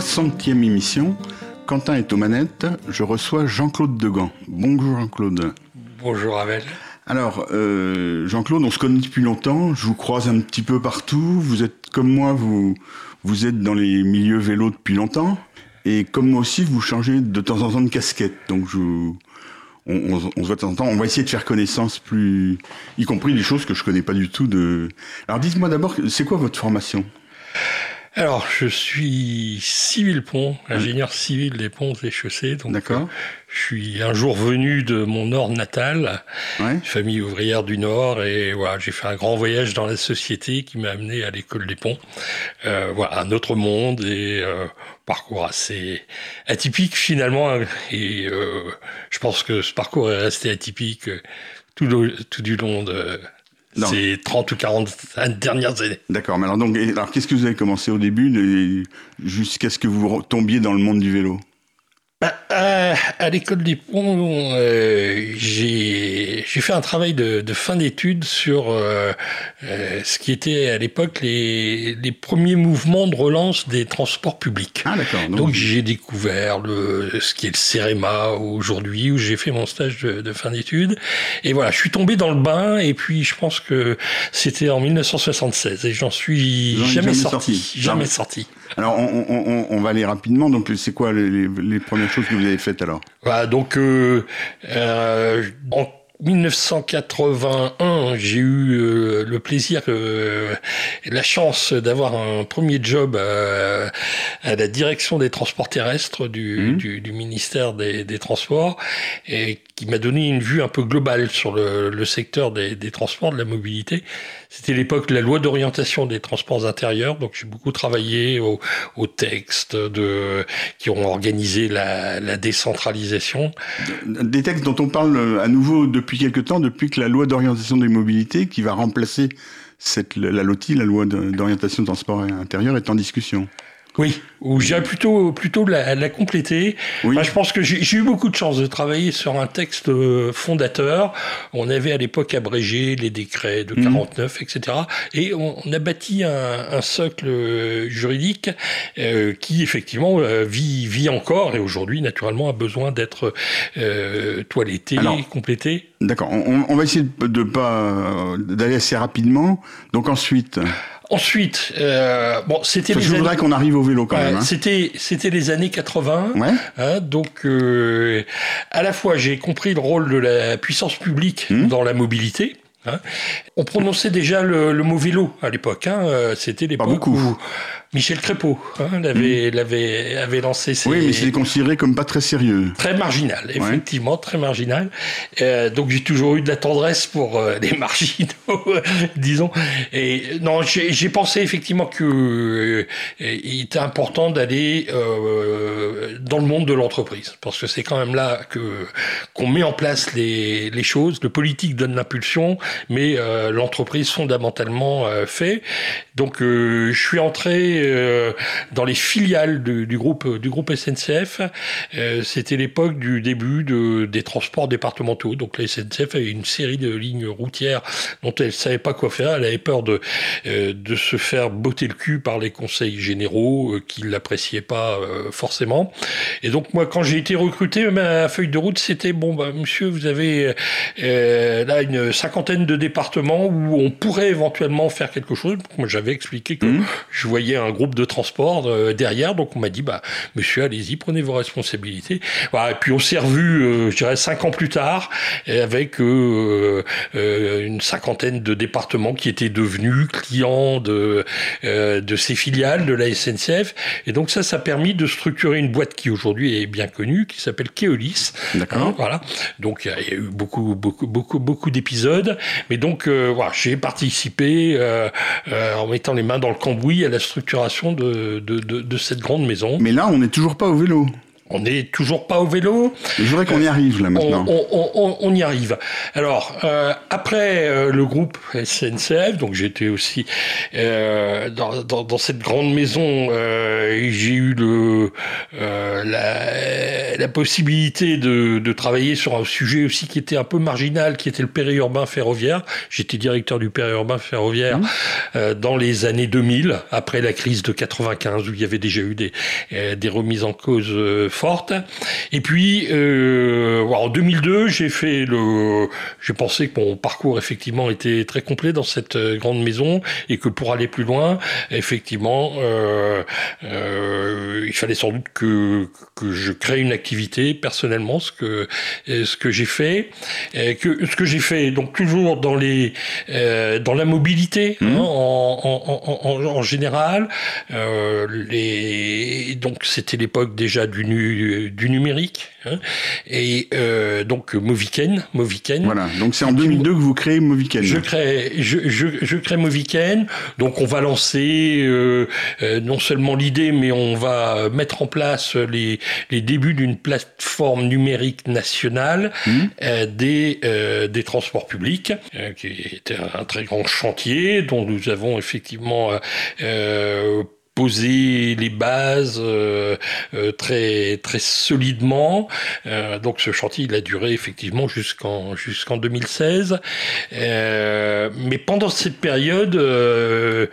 60e émission. Quentin est aux manettes. Je reçois Jean-Claude Degan. Bonjour Jean-Claude. Bonjour Abel. Alors, euh, Jean-Claude, on se connaît depuis longtemps. Je vous croise un petit peu partout. Vous êtes comme moi, vous, vous êtes dans les milieux vélos depuis longtemps. Et comme moi aussi, vous changez de temps en temps de casquette. Donc, je, on, on, on, se voit de temps en temps. On va essayer de faire connaissance plus, y compris des choses que je connais pas du tout. De. Alors, dites-moi d'abord, c'est quoi votre formation? Alors, je suis civil pont, ingénieur civil des ponts et chaussées. Donc, D'accord. je suis un jour venu de mon nord natal, Ouais. famille ouvrière du Nord, et voilà, j'ai fait un grand voyage dans la société qui m'a amené à l'école des ponts. Euh, voilà, un autre monde et euh, parcours assez atypique finalement. hein. Et euh, je pense que ce parcours est resté atypique euh, tout, le- tout du long de. Ces 30 ou 40 dernières années. D'accord. Mais alors, donc, alors, qu'est-ce que vous avez commencé au début, jusqu'à ce que vous tombiez dans le monde du vélo? Bah, à à l'école des ponts, euh, j'ai fait un travail de, de fin d'études sur euh, euh, ce qui était à l'époque les, les premiers mouvements de relance des transports publics. Ah, d'accord. Donc j'ai découvert le, ce qui est le CEREMA aujourd'hui, où j'ai fait mon stage de, de fin d'études. Et voilà, je suis tombé dans le bain, et puis je pense que c'était en 1976, et j'en suis jamais, jamais sorti. sorti. Jamais sorti. Alors, on, on- on- on va aller rapidement. Donc, c'est quoi les, les- premières choses que vous avez faites alors? Voilà, donc euh, euh, en 1981, j'ai eu euh, le plaisir euh, et la chance d'avoir un premier job à, à la direction des transports terrestres du, Mhm. du, du ministère des, des Transports et qui m'a donné une vue un peu globale sur le, le secteur des, des transports, de la mobilité. C'était l'époque de la loi d'orientation des transports intérieurs, donc j'ai beaucoup travaillé au, au texte de, qui ont organisé la, la décentralisation. Des textes dont on parle euh, à nouveau depuis quelque temps, depuis que la loi d'orientation des mobilités, qui va remplacer cette, la LOTI, la loi d'orientation de transport intérieur, est en discussion. Oui, ou j'ai plutôt plutôt la, la compléter. Oui. Je pense que j'ai eu beaucoup de chance de travailler sur un texte euh, fondateur. On avait à l'époque abrégé les décrets de Mhm. 49, etc. Et on, on a bâti un, un socle euh, juridique euh, qui effectivement vit vit encore et aujourd'hui naturellement a besoin d'être euh, toiletté, Alors, complété. D'accord. On, on- on va essayer de, de pas d'aller assez rapidement. Donc ensuite, Ensuite, euh, bon, c'était je les voudrais années- qu'on arrive au vélo quand Ouais, même. hein. C'était c'était les années 80. Ouais. Hein, donc, euh, à la fois, j'ai compris le rôle de la puissance publique Mmh. dans la mobilité. hein. On prononçait déjà le, le mot vélo à l'époque. Hein. euh, C'était l'époque beaucoup. Où Michel Crépeau hein, l'avait l'avait avait lancé ses, Oui, mais c'est considéré comme pas très sérieux. Très marginal, effectivement, très marginal. Euh, donc j'ai toujours eu de la tendresse pour euh, les marginaux, disons. Et non, j'ai pensé effectivement que euh, il était important d'aller euh, dans le monde de l'entreprise, parce que c'est quand même là que qu'on met en place les, les choses. Le politique donne l'impulsion, mais euh, l'entreprise fondamentalement euh, fait. Donc euh, je suis entré euh, dans les filiales du, du groupe du groupe SNCF. Euh, C'était l'époque du début de, des transports départementaux. Donc la SNCF avait une série de lignes routières dont elle savait pas quoi faire. Elle avait peur de euh, de se faire botter le cul par les conseils généraux qui l'appréciaient pas forcément. Et donc moi quand j'ai été recruté, ma feuille de route c'était bon bah monsieur vous avez là une cinquantaine de départements où on pourrait éventuellement faire quelque chose. Moi j'avais expliqué que Mhm. je voyais un groupe de transport euh, derrière, donc on m'a dit bah monsieur allez-y prenez vos responsabilités. Voilà, et puis on s'est revu, euh, je dirais cinq ans plus tard, avec euh, une cinquantaine de départements qui étaient devenus clients de de ces filiales de la SNCF, et donc ça ça a permis de structurer une boîte qui aujourd'hui est bien connue, qui s'appelle Keolis. D'accord. Hein, voilà. Donc il y a eu beaucoup, beaucoup, beaucoup, beaucoup d'épisodes. Mais donc voilà, j'ai participé en mettant les mains dans le cambouis à la structuration de, cette grande maison. Mais là, on n'est toujours pas au vélo. On n'est toujours pas au vélo. Je voudrais qu'on y arrive là maintenant. On, y arrive. Alors, euh, après euh, le groupe SNCF, donc j'étais aussi euh, dans, dans, cette grande maison, j'ai eu le, la, la, possibilité de, de, travailler sur un sujet aussi qui était un peu marginal, qui était le périurbain ferroviaire. J'étais directeur du périurbain ferroviaire mmh. dans les années 2000, après la crise de 95, où il y avait déjà eu des, des remises en cause forte. Et puis, euh, en 2002, j'ai fait le. J'ai pensé que mon parcours effectivement était très complet dans cette euh, grande maison et que pour aller plus loin, effectivement, euh, euh, il fallait sans doute que que je crée une activité personnellement, ce que ce que j'ai fait, et que ce que j'ai fait donc toujours dans les dans la mobilité hein, mmh. en, en, en, en, général. Les donc c'était l'époque déjà du nu du, numérique. Hein. et euh, donc Moviken, Moviken. Voilà, donc c'est en 2002 que vous créez Moviken. Je crée, je, je, je crée Moviken. Donc on va lancer euh, euh, non seulement l'idée, mais on va mettre en place les, les débuts d'une plateforme numérique nationale mmh. des, des transports publics, qui était un très grand chantier dont nous avons effectivement poser les bases euh, euh, très très solidement. Euh, donc ce chantier il a duré effectivement jusqu'en jusqu'en 2016. mais pendant cette période, le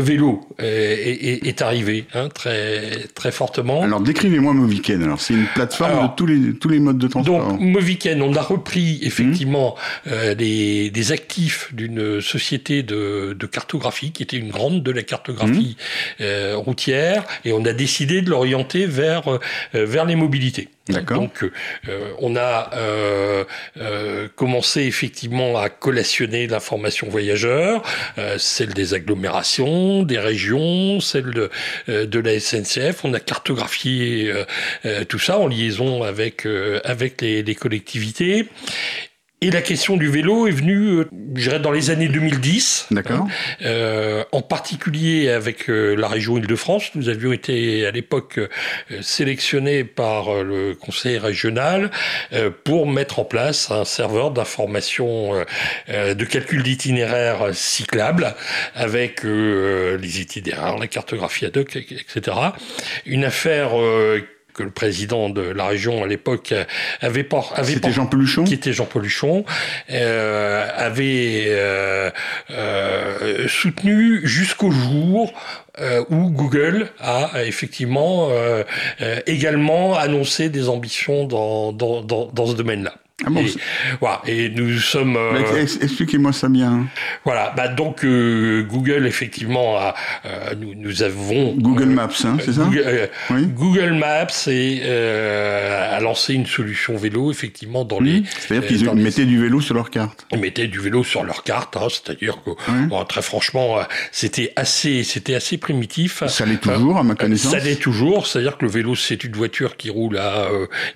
vélo est, est, arrivé hein, très très fortement. Alors décrivez-moi Moviken. Alors c'est une plateforme de tous les tous les modes de transport. Donc Moviken, on a repris effectivement mmh. des, des actifs d'une société de, de cartographie qui était une grande de la cartographie. Mmh. Euh, routière et on a décidé de l'orienter vers, euh, vers les mobilités. Donc, euh, on a euh, euh, commencé effectivement à collationner l'information voyageur, celle des agglomérations, des régions, celle de, de la SNCF. On a cartographié tout ça en liaison avec avec les, les collectivités. Et la question du vélo est venue, euh, je dirais, dans les années 2010. D'accord. Euh, en particulier avec euh, la région Île-de-France. Nous avions été à l'époque euh, sélectionnés par le conseil régional pour mettre en place un serveur d'information de calcul d'itinéraires cyclables avec les itinéraires, la cartographie ad hoc, etc. Une affaire que le président de la région à l'époque avait pas avait C'était Jean Peluchon? qui était Jean Peluchon euh, avait euh, euh, soutenu jusqu'au jour euh, où Google a effectivement euh, euh, également annoncé des ambitions dans, dans, dans, dans ce domaine-là. Ah bon, et, voilà, et nous sommes. Euh, expliquez-moi ça bien. Voilà, bah donc euh, Google effectivement a, euh, nous, nous avons Google Maps, hein, c'est ça Google, oui. Google Maps et a lancé une solution vélo effectivement dans les. C'est-à-dire qu'ils mettaient du vélo sur leur carte. Ils mettaient du vélo sur leur carte, hein, c'est-à-dire que bon, très franchement, c'était assez, c'était assez primitif. Ça l'est toujours à ma connaissance. Ça l'est toujours, c'est-à-dire que le vélo c'est une voiture qui roule à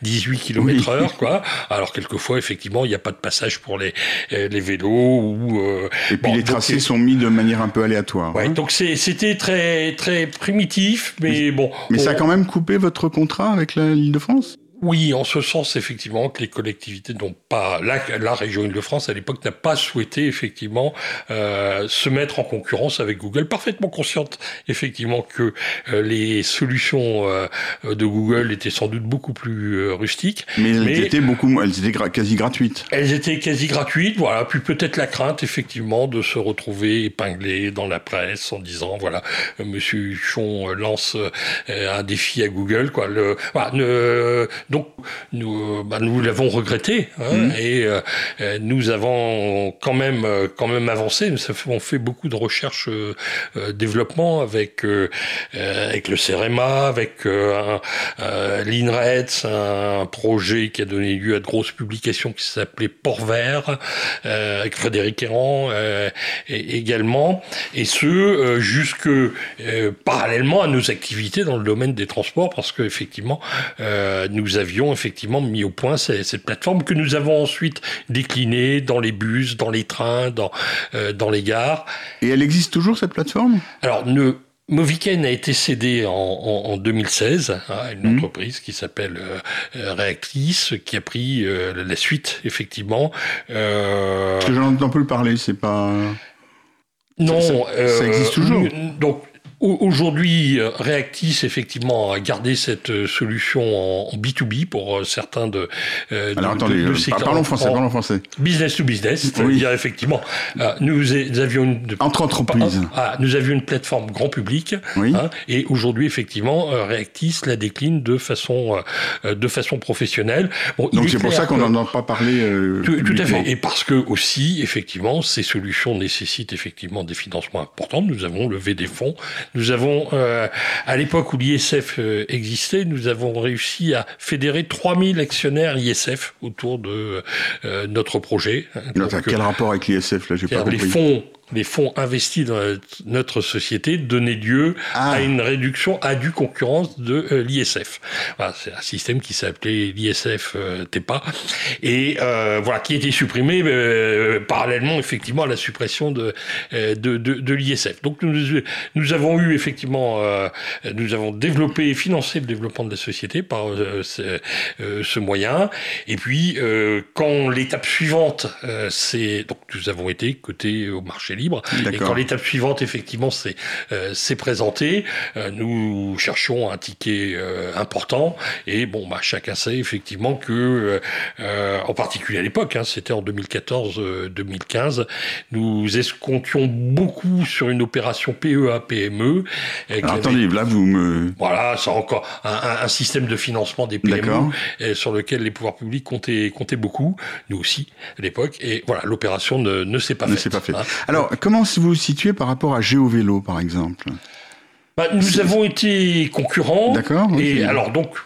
18 km/h, quoi. Alors quelque quelquefois, effectivement, il n'y a pas de passage pour les, euh, les vélos. Ou, euh, et puis les tracés sont mis de manière un peu aléatoire. Ouais, hein. donc c'était très, très primitif, mais, mais bon. Mais ça a quand même coupé votre contrat avec l'île de France oui, en ce sens, effectivement, que les collectivités n'ont pas, la, la région Île-de-France, à l'époque, n'a pas souhaité, effectivement, euh, se mettre en concurrence avec Google, parfaitement consciente, effectivement, que euh, les solutions euh, de Google étaient sans doute beaucoup plus euh, rustiques. Mais elles étaient beaucoup, elles étaient quasi gratuites. Elles étaient quasi gratuites, voilà. Puis peut-être la crainte, effectivement, de se retrouver épinglé dans la presse en disant, voilà, Monsieur Huchon lance un défi à Google, quoi. Le, voilà, ne, donc nous, bah, nous l'avons regretté hein, mmh. et euh, euh, nous avons quand même euh, quand même avancé. Nous avons fait beaucoup de recherche euh, développement avec avec le CEREMA, avec l'INRETS, un projet qui a donné lieu à de grosses publications qui s'appelait Port Vert, avec Frédéric Errand également, et ce jusque parallèlement à nos activités dans le domaine des transports, parce que effectivement nous avions effectivement mis au point cette, plateforme que nous avons ensuite déclinée dans les bus, dans les trains, dans, euh, dans les gares. Et elle existe toujours cette plateforme? Alors, ne, Moviken a été cédé en, 2016 à une mmh. entreprise qui s'appelle euh, Reactis, qui a pris la suite, effectivement. Parce que j'en entends plus parler, c'est pas... Non, ça, existe toujours. Donc Aujourd'hui, euh, Reactis, effectivement, a gardé cette euh, solution en B2B pour euh, certains de. Alors attendez, parlons français, parlons français. Business to business, c'est-à-dire effectivement, nous, avions une. Entre entreprises. Ah, nous avions une plateforme grand public, hein, et aujourd'hui, effectivement, Reactis la décline de façon, de façon professionnelle. Donc c'est pour ça qu'on n'en a pas parlé. tout, tout, à fait, et parce que aussi, effectivement, ces solutions nécessitent effectivement des financements importants. Nous avons levé des fonds nous avons, euh, à l'époque où l'ISF euh, existait, nous avons réussi à fédérer 3000 actionnaires ISF autour de euh, notre projet. Donc, quel rapport avec l'ISF là J'ai pas compris. Les fonds les fonds investis dans notre société donnaient lieu à ah. une réduction à due concurrence de euh, l'ISF. Voilà, c'est un système qui s'appelait l'ISF euh, TEPA et euh, voilà qui a été supprimé euh, parallèlement effectivement à la suppression de de, de, de l'ISF. Donc nous, nous avons eu effectivement nous avons développé et financé le développement de la société par ce, ce, moyen et puis quand l'étape suivante c'est donc nous avons été cotés au marché Et quand l'étape suivante, effectivement, s'est euh, présentée, euh, nous cherchions un ticket euh, important. Et bon, bah, chacun sait effectivement que, en particulier à l'époque, hein, c'était en 2014-2015, nous escomptions beaucoup sur une opération PEA-PME. Alors attendez, là vous me... Voilà, c'est encore un, un, système de financement des PME sur lequel les pouvoirs publics comptaient, comptaient beaucoup, nous aussi à l'époque. Et voilà, l'opération ne, ne s'est pas, faite. Hein. Alors, comment vous vous situez par rapport à GeoVélo, par exemple? Bah, nous avons été concurrents. D'accord. Et alors donc,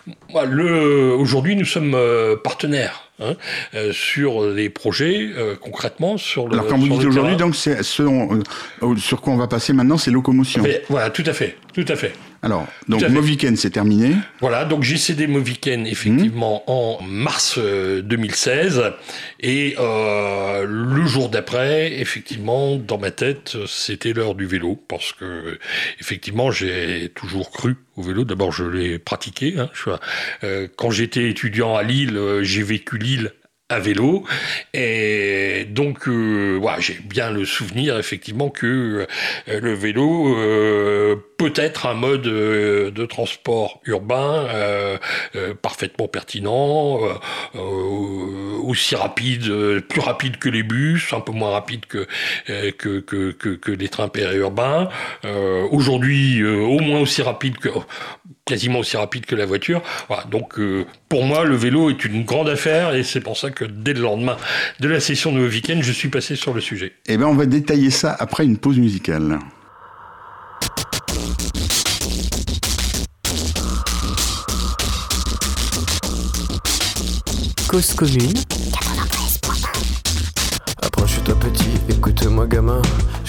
le, aujourd'hui, nous sommes euh, partenaires. Hein, euh, sur les projets euh, concrètement sur le. Alors quand vous dites aujourd'hui, donc c'est ce sur quoi on va passer maintenant, c'est locomotion. voilà, tout à fait, tout à fait. Alors, donc Moviken, c'est terminé. Voilà, donc j'ai cédé Moviken effectivement mmh. en mars 2016 euh, et euh, le jour d'après, effectivement, dans ma tête, c'était l'heure du vélo parce que effectivement, j'ai toujours cru au vélo. D'abord, je l'ai pratiqué. Hein, euh, quand j'étais étudiant à Lille, j'ai vécu Lille à vélo. Et donc, euh, voilà, j'ai bien le souvenir effectivement que euh, le vélo euh, peut être un mode de transport urbain parfaitement pertinent, aussi rapide, plus rapide que les bus, un peu moins rapide que que, que, que, que les trains périurbains. Aujourd'hui, au moins aussi rapide que quasiment aussi rapide que la voiture. Voilà, donc pour moi, le vélo est une grande affaire et c'est pour ça que dès le lendemain de la session de week-end, je suis passé sur le sujet. Eh bien, on va détailler ça après une pause musicale. Cause commune. Approche-toi petit, écoute-moi gamin.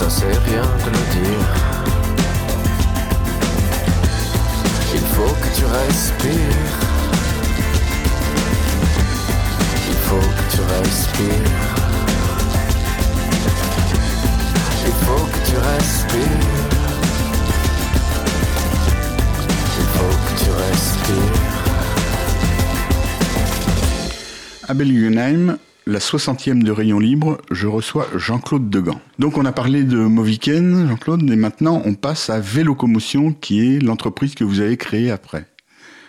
ça c'est rien de le dire. Il faut que tu respires. Il faut que tu respires. Il faut que tu respires. Il faut que tu respires. Abel Guggenheim, la 60e de Rayon Libre, je reçois Jean-Claude Degan. Donc on a parlé de Moviken, Jean-Claude, et maintenant on passe à Vélocomotion, qui est l'entreprise que vous avez créée après.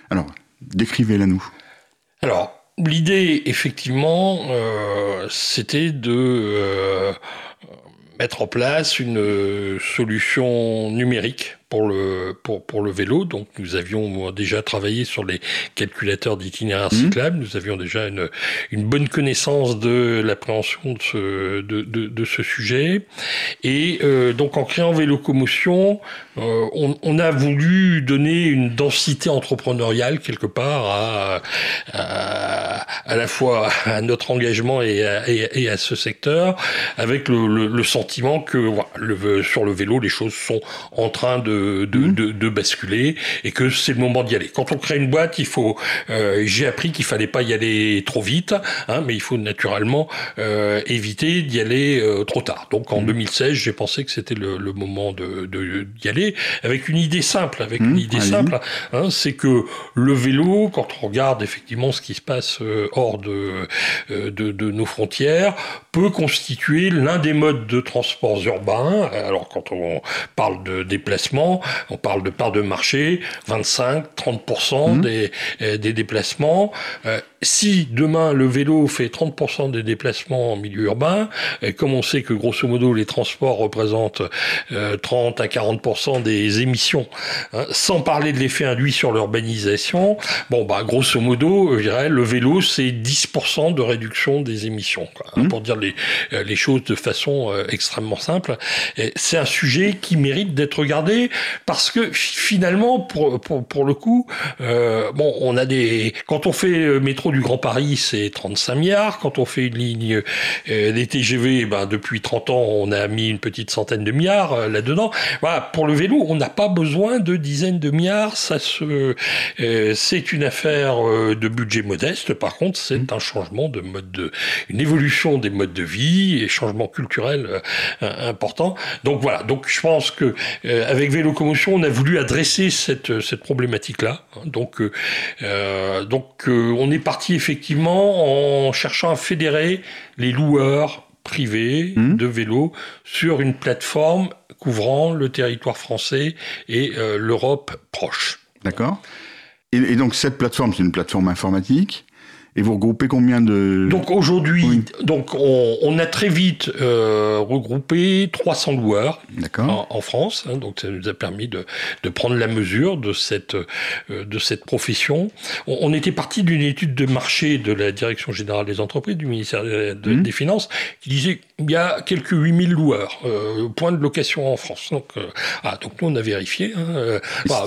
Alors, décrivez-la nous. Alors, l'idée, effectivement, euh, c'était de euh, mettre en place une solution numérique pour le, pour, pour le vélo. Donc, nous avions déjà travaillé sur les calculateurs d'itinéraire mmh. cyclable. Nous avions déjà une, une bonne connaissance de l'appréhension de ce, de, de, de, ce sujet. Et euh, donc, en créant Vélocomotion, euh, on, on, a voulu donner une densité entrepreneuriale quelque part à, à, à la fois à notre engagement et à, et, à ce secteur, avec le, le, le sentiment que voilà, le, sur le vélo, les choses sont en train de Mmh. de, de, basculer et que c'est le moment d'y aller. Quand on crée une boîte, il faut. Euh, j'ai appris qu'il fallait pas y aller trop vite, hein, mais il faut naturellement euh, éviter d'y aller euh, trop tard. Donc en 2016, mmh. j'ai pensé que c'était le, le, moment de d'y aller avec une idée simple, avec une mmh, idée simple, hein, c'est que le vélo, quand on regarde effectivement ce qui se passe hors de, de, de nos frontières, peut constituer l'un des modes de transport urbains. Alors quand on parle de déplacement on parle de part de marché, 25-30% mmh. des, euh, des déplacements. Euh, si demain le vélo fait 30% des déplacements en milieu urbain, et comme on sait que grosso modo les transports représentent 30 euh, à 40% des émissions, hein, sans parler de l'effet induit sur l'urbanisation, bon bah grosso modo, je dirais le vélo c'est 10% de réduction des émissions, hein, mmh. pour dire les, les choses de façon extrêmement simple. C'est un sujet qui mérite d'être regardé parce que finalement, pour, pour, pour le coup, euh, bon, on a des. Quand on fait le du Grand Paris, c'est 35 milliards. Quand on fait une ligne euh, des TGV, ben, depuis 30 ans, on a mis une petite centaine de milliards euh, là-dedans. Voilà, pour le vélo, on n'a pas besoin de dizaines de milliards. Ça se, euh, c'est une affaire de budget modeste. Par contre, c'est mmh. un changement de mode de, une évolution des modes de vie et changement culturel important. Donc voilà. Donc je pense que avec Vélocomotion, on a voulu adresser cette, cette problématique-là. Donc, donc on est parti effectivement en cherchant à fédérer les loueurs privés mmh. de vélos sur une plateforme couvrant le territoire français et l'Europe proche. D'accord. Et, et, donc cette plateforme, c'est une plateforme informatique. Et vous regroupez combien de... Donc aujourd'hui, donc on, a très vite euh, regroupé 300 loueurs en, en, France. Hein, donc ça nous a permis de, de prendre la mesure de cette, euh, de cette profession. On, était parti d'une étude de marché de la Direction générale des entreprises, du ministère mmh. des Finances, qui disait qu'il y a quelques 8000 loueurs, euh, points de location en France. Donc, euh, ah, donc nous on a vérifié. Hein,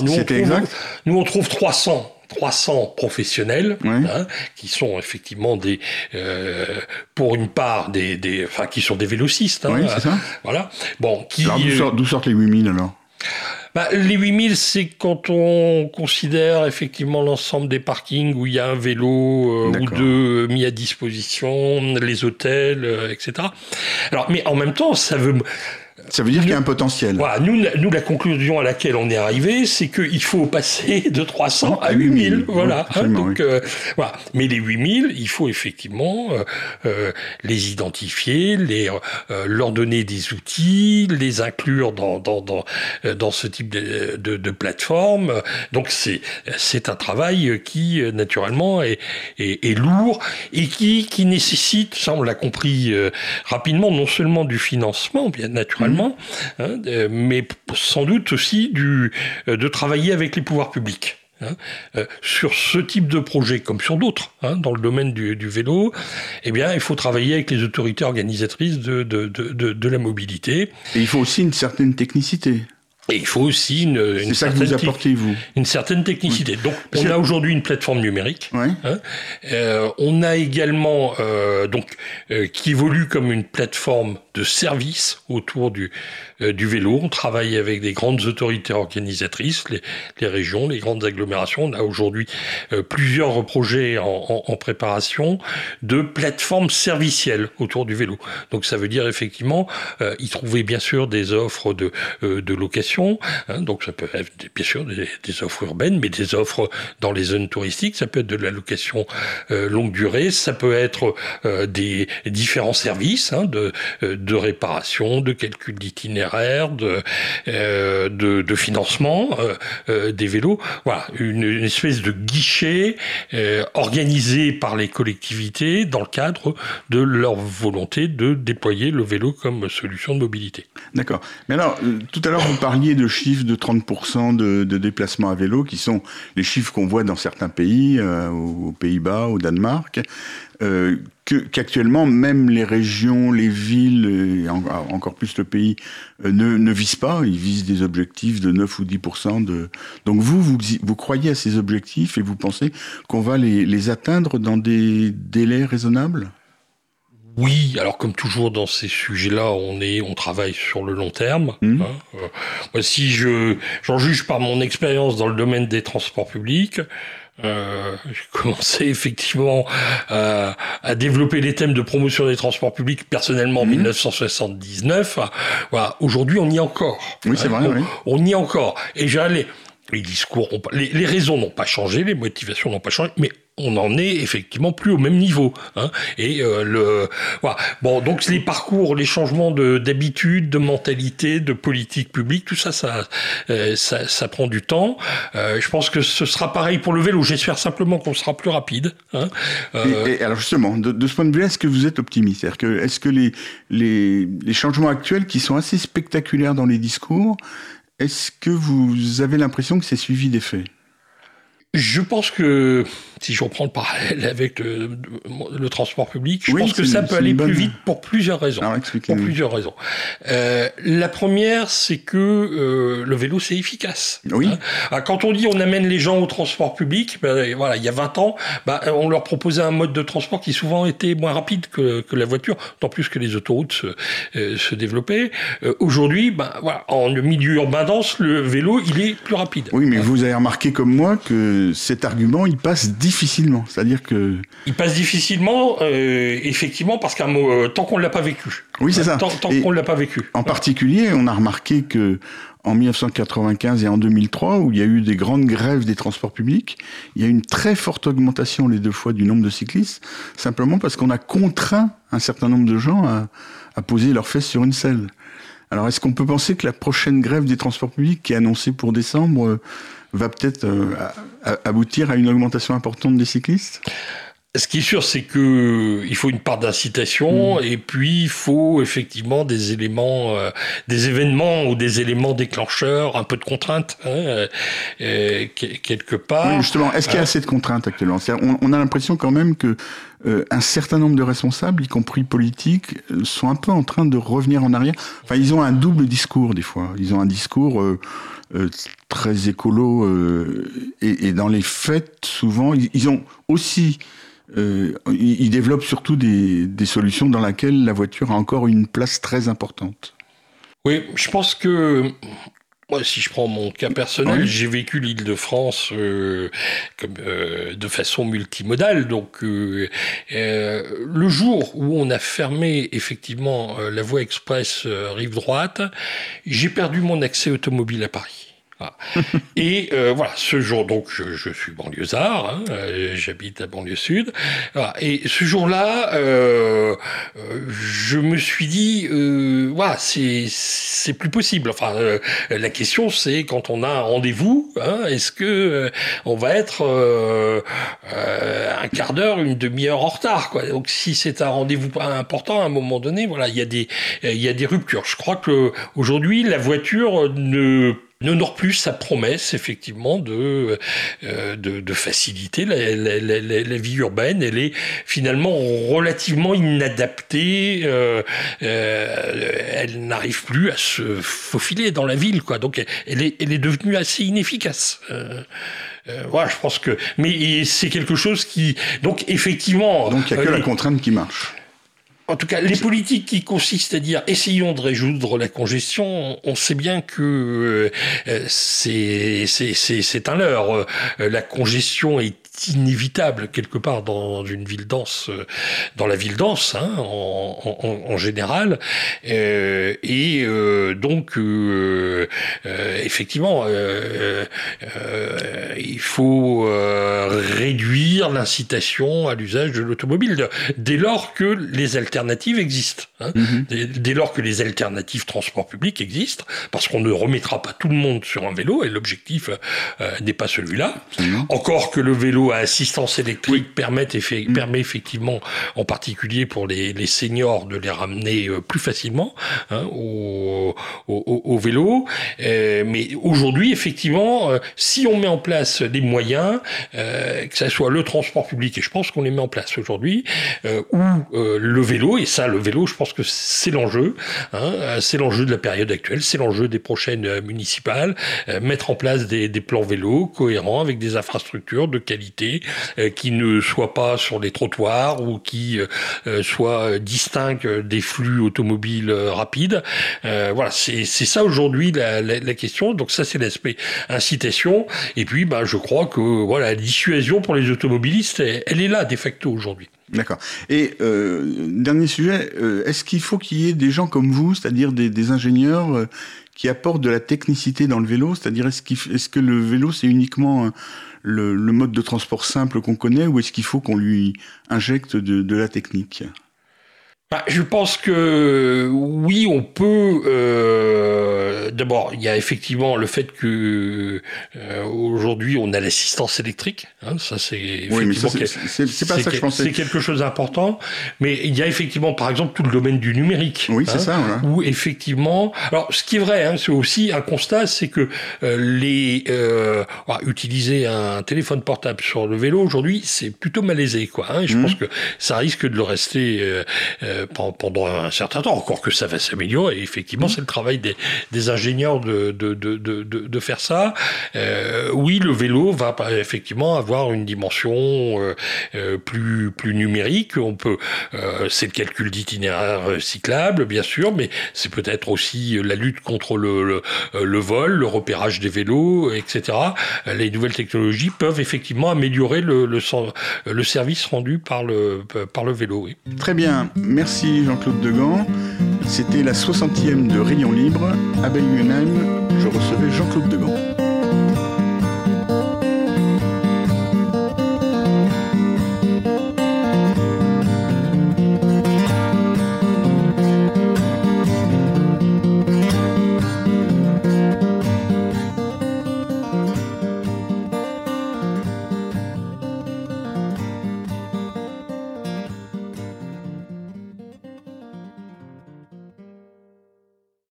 nous, on trouve, nous on trouve 300 300 professionnels hein, qui sont effectivement des, euh, pour une part des, des, enfin qui sont des vélocistes. Hein, c'est ça. Voilà. Bon, qui. d'où sortent, les 8000 alors? Bah, les 8000, c'est quand on considère effectivement l'ensemble des parkings où il y a un vélo euh, ou deux mis à disposition, les hôtels, euh, etc. Alors, mais en même temps, ça veut ça veut dire qu'il y a un potentiel. Voilà, nous, nous, la conclusion à laquelle on est arrivé, c'est qu'il faut passer de 300 à 8000. Voilà. Hein, donc, euh, voilà. Mais les 8000, il faut effectivement euh, euh, les identifier, les, euh, leur donner des outils, les inclure dans, dans, dans, dans ce type de, de, de plateforme. Donc, c'est, c'est un travail qui, naturellement, est, est, est, lourd et qui, qui nécessite, ça on l'a compris rapidement, non seulement du financement, bien naturellement, Hein, euh, mais sans doute aussi du, euh, de travailler avec les pouvoirs publics. Hein, euh, sur ce type de projet, comme sur d'autres, hein, dans le domaine du, vélo, eh bien, il faut travailler avec les autorités organisatrices de, de, de, de la mobilité. Et il faut aussi une certaine technicité. Et il faut aussi une, une ça certaine, que vous apportez, vous. une certaine technicité. Donc, on a aujourd'hui une plateforme numérique. Hein, euh, on a également euh, donc euh, qui évolue comme une plateforme de service autour du euh, du vélo. On travaille avec des grandes autorités organisatrices, les, les régions, les grandes agglomérations. On a aujourd'hui euh, plusieurs projets en, en, en, préparation de plateformes servicielles autour du vélo. Donc, ça veut dire effectivement y trouver bien sûr des offres de de location Hein, donc ça peut être bien sûr des, offres urbaines, mais des offres dans les zones touristiques. Ça peut être de la location euh, longue durée. Ça peut être euh, des différents services hein, de, euh, de réparation, de calcul d'itinéraire, de, de, financement des vélos. Voilà, une, espèce de guichet organisé par les collectivités dans le cadre de leur volonté de déployer le vélo comme solution de mobilité. D'accord. Mais alors, tout à l'heure, vous parliez de chiffres de 30% de, déplacements à vélo, qui sont les chiffres qu'on voit dans certains pays, euh, aux Pays-Bas, au Danemark, euh, qu'actuellement, même les régions, les villes, et encore plus le pays, euh, ne, ne, visent pas. Ils visent des objectifs de 9 ou 10%. De... Donc vous, vous, vous croyez à ces objectifs et vous pensez qu'on va les, les atteindre dans des délais raisonnables? Oui, alors comme toujours dans ces sujets-là, on est, on travaille sur le long terme. Mmh. Hein. Euh, si je, j'en juge par mon expérience dans le domaine des transports publics, euh, j'ai commencé effectivement euh, à développer les thèmes de promotion des transports publics personnellement en 1979. Mmh. Voilà, aujourd'hui on y est encore. Oui, c'est vrai. On, oui. on y est encore. Et j'allais les discours, les, les, raisons n'ont pas changé, les motivations n'ont pas changé, mais on en est effectivement plus au même niveau. Hein. Et euh, le voilà. bon, donc les parcours, les changements de d'habitude, de mentalité, de politique publique, tout ça, ça, euh, ça, ça, prend du temps. Euh, je pense que ce sera pareil pour le vélo. J'espère simplement qu'on sera plus rapide. Hein. Et, et, alors justement, de, de ce point de vue-là, est-ce que vous êtes optimiste? Est-ce que, est-ce que les, les les changements actuels, qui sont assez spectaculaires dans les discours, est-ce que vous avez l'impression que c'est suivi des faits je pense que si je reprends le parallèle avec le, le transport public, je oui, pense que ça peut aller bonne... plus vite pour plusieurs raisons. Alors, pour plusieurs raisons. Euh, la première, c'est que euh, le vélo c'est efficace. Oui. Hein Quand on dit on amène les gens au transport public, ben, voilà, il y a 20 ans, ben, on leur proposait un mode de transport qui souvent était moins rapide que, que la voiture, tant plus que les autoroutes se, euh, se développaient. Aujourd'hui, ben, voilà, en milieu urbain dense, le vélo il est plus rapide. Oui, mais hein vous avez remarqué comme moi que cet argument il passe difficilement. C'est-à-dire que. Il passe difficilement, euh, effectivement, parce qu'un mot, euh, tant qu'on ne l'a pas vécu. Oui, c'est ça. Tant, tant qu'on ne l'a pas vécu. En particulier, on a remarqué que en 1995 et en 2003, où il y a eu des grandes grèves des transports publics, il y a eu une très forte augmentation les deux fois du nombre de cyclistes, simplement parce qu'on a contraint un certain nombre de gens à, à poser leurs fesses sur une selle. Alors, est-ce qu'on peut penser que la prochaine grève des transports publics, qui est annoncée pour décembre, va peut-être euh, aboutir à une augmentation importante des cyclistes? Ce qui est sûr, c'est que il faut une part d'incitation mmh. et puis il faut effectivement des éléments, euh, des événements ou des éléments déclencheurs, un peu de contraintes hein, euh, quelque part. justement, est-ce qu'il y a assez de contraintes actuellement? On, on, a l'impression quand même que euh, un certain nombre de responsables, y compris politiques, sont un peu en train de revenir en arrière. Enfin, ils ont un double discours des fois. Ils ont un discours très écolo et, et, dans les faits, souvent, ils ont aussi euh, il, développe surtout des, solutions dans lesquelles la voiture a encore une place très importante. Oui, je pense que moi, si je prends mon cas personnel, j'ai vécu l'île de France euh, comme, euh, de façon multimodale. Donc, le jour où on a fermé effectivement la voie express rive droite, j'ai perdu mon accès automobile à Paris. Et euh, voilà, ce jour, donc je, suis banlieusard, hein, euh, j'habite à banlieue sud. et ce jour-là, euh, je me suis dit, voilà, c'est c'est plus possible. Enfin, la question c'est quand on a un rendez-vous, hein, est-ce que on va être un quart d'heure, une demi-heure en retard, quoi. Donc si c'est un rendez-vous important, à un moment donné, voilà, il y a des il y a des ruptures. Je crois que aujourd'hui la voiture ne n'honore plus sa promesse, effectivement, de, euh, de, faciliter la, vie urbaine. Elle est finalement relativement inadaptée. Euh, euh, elle n'arrive plus à se faufiler dans la ville, quoi. Donc, elle est, elle est devenue assez inefficace. voilà, je pense que. Mais c'est quelque chose qui. Donc, effectivement. Donc, il n'y a que la contrainte qui marche. En tout cas, les politiques qui consistent à dire essayons de résoudre la congestion, on sait bien que euh, c'est c'est un leurre. La congestion est inévitable quelque part dans une ville dense, euh, dans la ville dense hein, en, en, en, général. Euh, et euh, donc, euh, effectivement, il faut réduire l'incitation à l'usage de l'automobile dès lors que les alternatives existent. Hein, mm-hmm. dès, lors que les alternatives transport public existent, parce qu'on ne remettra pas tout le monde sur un vélo et l'objectif n'est pas celui-là. Encore que le vélo à assistance électrique permet, mm. permet effectivement, en particulier pour les, les seniors, de les ramener euh, plus facilement hein, au, au, au, vélo. Euh, mais aujourd'hui, effectivement, euh, si on met en place des moyens, que ce soit le transport public, et je pense qu'on les met en place aujourd'hui, ou le vélo, et ça, le vélo, je pense que c'est l'enjeu, hein, c'est l'enjeu de la période actuelle, c'est l'enjeu des prochaines municipales, mettre en place des, des plans vélo cohérents avec des infrastructures de qualité euh, qui ne soit pas sur les trottoirs ou qui euh, euh, soit distinct des flux automobiles rapides. voilà, c'est ça aujourd'hui la, question. Donc ça, c'est l'aspect incitation. Et puis, bah, je crois que voilà, la dissuasion pour les automobilistes, elle, est là de facto aujourd'hui. D'accord. Et dernier sujet, est-ce qu'il faut qu'il y ait des gens comme vous, c'est-à-dire des, ingénieurs qui apportent de la technicité dans le vélo C'est-à-dire est-ce est que le vélo c'est uniquement le, mode de transport simple qu'on connaît ou est-ce qu'il faut qu'on lui injecte de la technique? Bah, je pense que oui, on peut. Euh, D'abord, il y a effectivement le fait que euh, aujourd'hui on a l'assistance électrique. Hein, ça, c'est oui, c'est pas ça que je pensais. C'est quelque chose d'important. Mais il y a effectivement, par exemple, tout le domaine du numérique. Oui, c'est hein, ça. Voilà. Où effectivement, alors ce qui est vrai, hein, c'est aussi un constat, c'est que euh, les euh, utiliser un téléphone portable sur le vélo aujourd'hui, c'est plutôt malaisé, quoi. Hein, et je mmh. pense que ça risque de le rester. Euh, pendant un certain temps, encore que ça va s'améliorer. Effectivement, c'est le travail des, ingénieurs de, faire ça. Euh, oui, le vélo va effectivement avoir une dimension euh, euh plus, numérique. On peut, c'est le calcul d'itinéraire cyclable, bien sûr, mais c'est peut-être aussi la lutte contre le, vol, le repérage des vélos, etc. Les nouvelles technologies peuvent effectivement améliorer le, service rendu par le, vélo. Très bien, merci. Merci Jean-Claude Degan. C'était la 60e de Rayon Libre. À Belguenheim, je recevais Jean-Claude Degan.